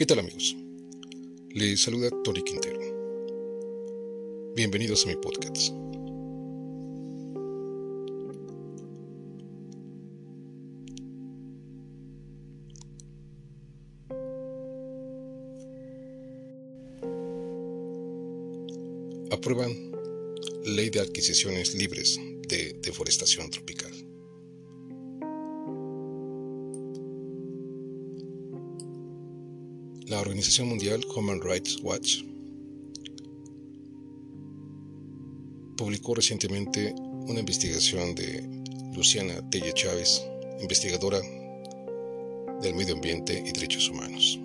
¿Qué tal amigos? Les saluda Tori Quintero. Bienvenidos a mi podcast. Aprueban Ley de Adquisiciones Libres de Deforestación Tropical. La Organización Mundial Human Rights Watch publicó recientemente una investigación de Luciana Telle Chávez, investigadora del medio ambiente y derechos humanos.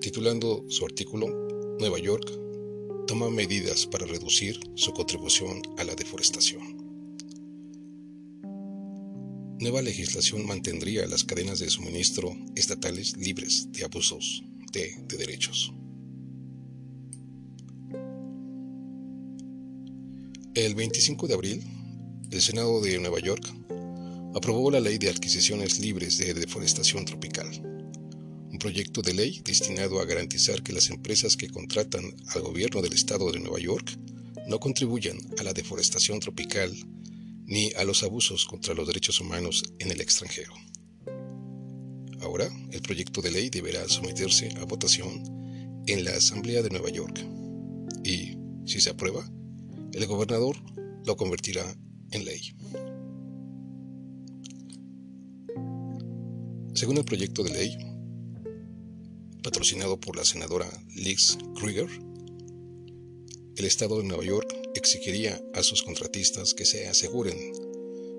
Titulando su artículo Nueva York toma medidas para reducir su contribución a la deforestación. Nueva legislación mantendría las cadenas de suministro estatales libres de abusos de, derechos. El 25 de abril, el Senado de Nueva York aprobó la Ley de Adquisiciones Libres de Deforestación Tropical, un proyecto de ley destinado a garantizar que las empresas que contratan al gobierno del Estado de Nueva York no contribuyan a la deforestación tropical ni a los abusos contra los derechos humanos en el extranjero. Ahora, el proyecto de ley deberá someterse a votación en la Asamblea de Nueva York y, si se aprueba, el gobernador lo convertirá en ley. Según el proyecto de ley, patrocinado por la senadora Liz Krieger, el Estado de Nueva York exigiría a sus contratistas que se aseguren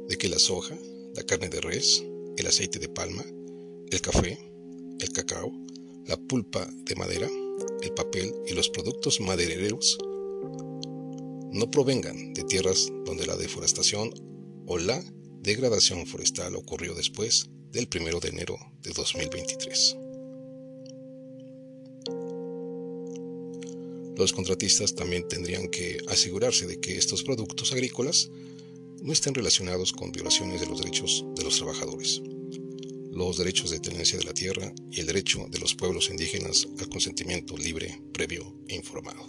de que la soja, la carne de res, el aceite de palma, el café, el cacao, la pulpa de madera, el papel y los productos madereros no provengan de tierras donde la deforestación o la degradación forestal ocurrió después del 1 de enero de 2023. Los contratistas también tendrían que asegurarse de que estos productos agrícolas no estén relacionados con violaciones de los derechos de los trabajadores, los derechos de tenencia de la tierra y el derecho de los pueblos indígenas al consentimiento libre, previo e informado.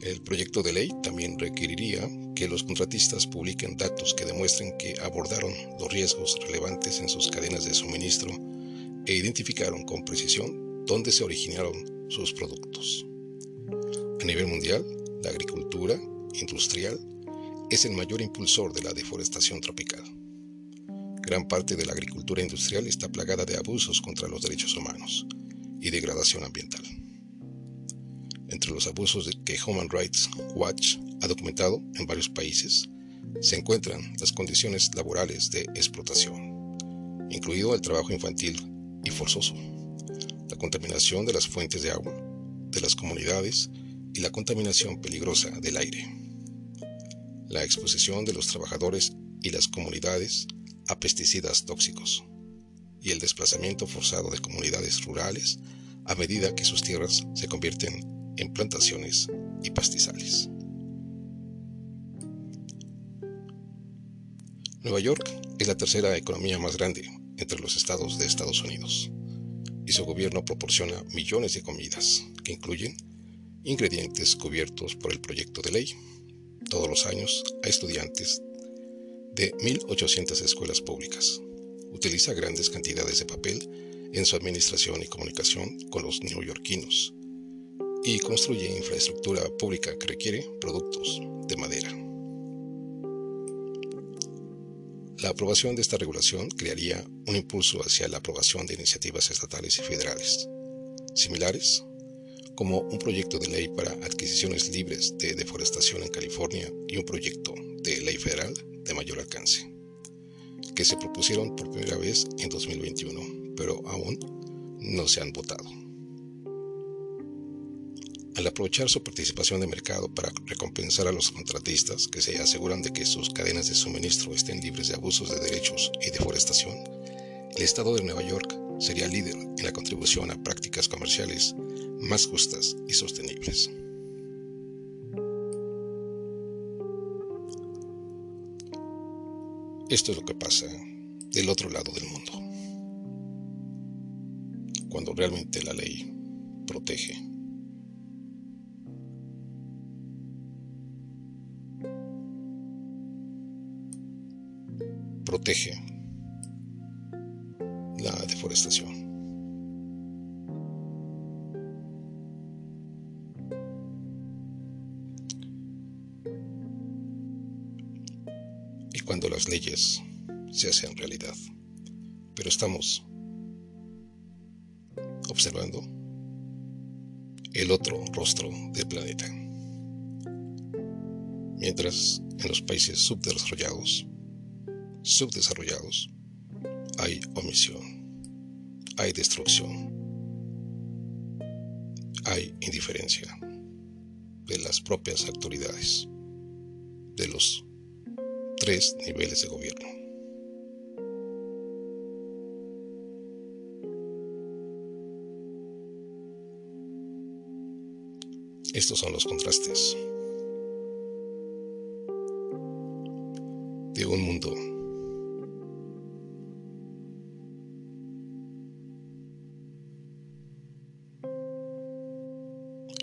El proyecto de ley también requeriría que los contratistas publiquen datos que demuestren que abordaron los riesgos relevantes en sus cadenas de suministro e identificaron con precisión dónde se originaron sus productos. A nivel mundial, la agricultura industrial es el mayor impulsor de la deforestación tropical. Gran parte de la agricultura industrial está plagada de abusos contra los derechos humanos y degradación ambiental. Entre los abusos que Human Rights Watch ha documentado en varios países se encuentran las condiciones laborales de explotación, incluido el trabajo infantil y forzoso, la contaminación de las fuentes de agua, de las comunidades y la contaminación peligrosa del aire. La exposición de los trabajadores y las comunidades a pesticidas tóxicos y el desplazamiento forzado de comunidades rurales a medida que sus tierras se convierten en plantaciones y pastizales. Nueva York es la tercera economía más grande entre los estados de Estados Unidos y su gobierno proporciona millones de comidas que incluyen ingredientes cubiertos por el proyecto de ley todos los años a estudiantes de 1.800 escuelas públicas. Utiliza grandes cantidades de papel en su administración y comunicación con los neoyorquinos y construye infraestructura pública que requiere productos de madera. La aprobación de esta regulación crearía un impulso hacia la aprobación de iniciativas estatales y federales similares como un proyecto de ley para adquisiciones libres de deforestación en California y un proyecto de ley federal de mayor alcance, que se propusieron por primera vez en 2021, pero aún no se han votado. Al aprovechar su participación de mercado para recompensar a los contratistas que se aseguran de que sus cadenas de suministro estén libres de abusos de derechos y deforestación, el Estado de Nueva York sería líder en la contribución a prácticas comerciales más justas y sostenibles. Esto es lo que pasa del otro lado del mundo. cuando realmente la ley protege. Protege Y cuando las leyes se hacen realidad. Pero estamos observando el otro rostro del planeta. Mientras en los países subdesarrollados, subdesarrollados, hay omisión, hay destrucción, hay indiferencia de las propias autoridades, de los tres niveles de gobierno. Estos son los contrastes de un mundo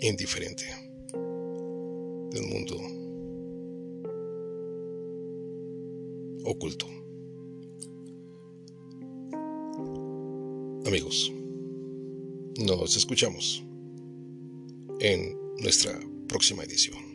indiferente, de un mundo oculto. Amigos, nos escuchamos en nuestra próxima edición.